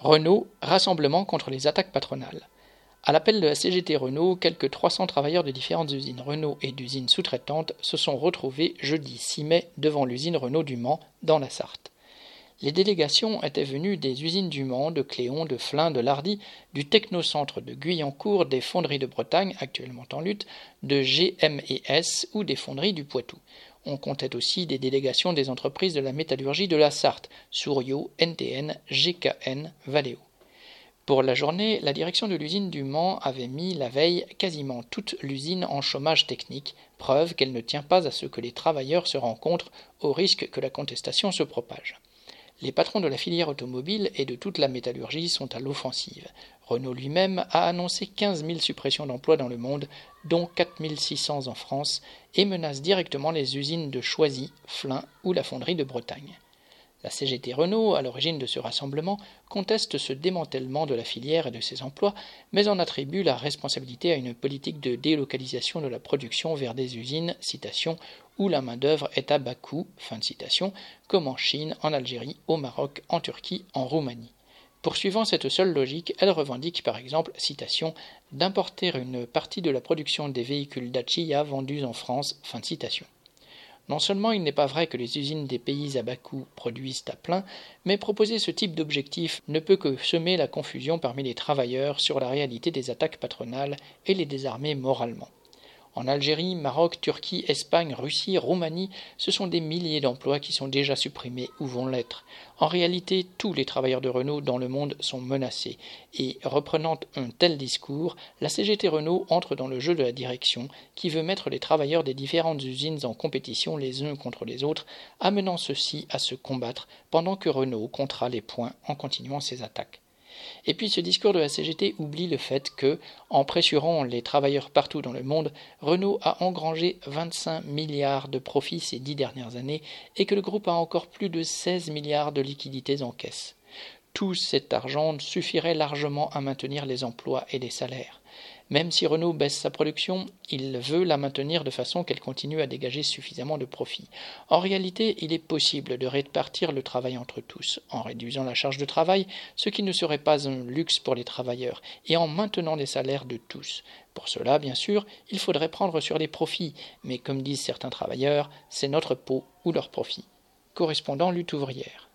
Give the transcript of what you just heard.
Renault, rassemblement contre les attaques patronales. À l'appel de la CGT Renault, quelques 300 travailleurs de différentes usines Renault et d'usines sous-traitantes se sont retrouvés jeudi 6 mai devant l'usine Renault du Mans, dans la Sarthe. Les délégations étaient venues des usines du Mans, de Cléon, de Flins, de Lardy, du Technocentre de Guyancourt, des fonderies de Bretagne, actuellement en lutte, de GMES ou des fonderies du Poitou. On comptait aussi des délégations des entreprises de la métallurgie de la Sarthe, Souriau, NTN, GKN, Valeo. Pour la journée, la direction de l'usine du Mans avait mis la veille quasiment toute l'usine en chômage technique, preuve qu'elle ne tient pas à ce que les travailleurs se rencontrent au risque que la contestation se propage. Les patrons de la filière automobile et de toute la métallurgie sont à l'offensive. Renault lui-même a annoncé 15 000 suppressions d'emplois dans le monde, dont 4 600 en France, et menace directement les usines de Choisy, Flins ou la fonderie de Bretagne. La CGT Renault, à l'origine de ce rassemblement, conteste ce démantèlement de la filière et de ses emplois, mais en attribue la responsabilité à une politique de délocalisation de la production vers des usines, citation, où la main-d'œuvre est à bas coût, comme en Chine, en Algérie, au Maroc, en Turquie, en Roumanie. Poursuivant cette seule logique, elle revendique par exemple, citation, d'importer une partie de la production des véhicules Dacia vendus en France. Non seulement il n'est pas vrai que les usines des pays à bas coût produisent à plein, mais proposer ce type d'objectif ne peut que semer la confusion parmi les travailleurs sur la réalité des attaques patronales et les désarmer moralement. En Algérie, Maroc, Turquie, Espagne, Russie, Roumanie, ce sont des milliers d'emplois qui sont déjà supprimés ou vont l'être. En réalité, tous les travailleurs de Renault dans le monde sont menacés. Et reprenant un tel discours, la CGT Renault entre dans le jeu de la direction qui veut mettre les travailleurs des différentes usines en compétition les uns contre les autres, amenant ceux-ci à se combattre pendant que Renault comptera les points en continuant ses attaques. Et puis ce discours de la CGT oublie le fait que, en pressurant les travailleurs partout dans le monde, Renault a engrangé 25 milliards de profits ces dix dernières années et que le groupe a encore plus de 16 milliards de liquidités en caisse. Tout cet argent suffirait largement à maintenir les emplois et les salaires. Même si Renault baisse sa production, il veut la maintenir de façon qu'elle continue à dégager suffisamment de profits. En réalité, il est possible de répartir le travail entre tous, en réduisant la charge de travail, ce qui ne serait pas un luxe pour les travailleurs, et en maintenant les salaires de tous. Pour cela, bien sûr, il faudrait prendre sur les profits, mais comme disent certains travailleurs, c'est notre peau ou leur profit. Correspondant lutte ouvrière.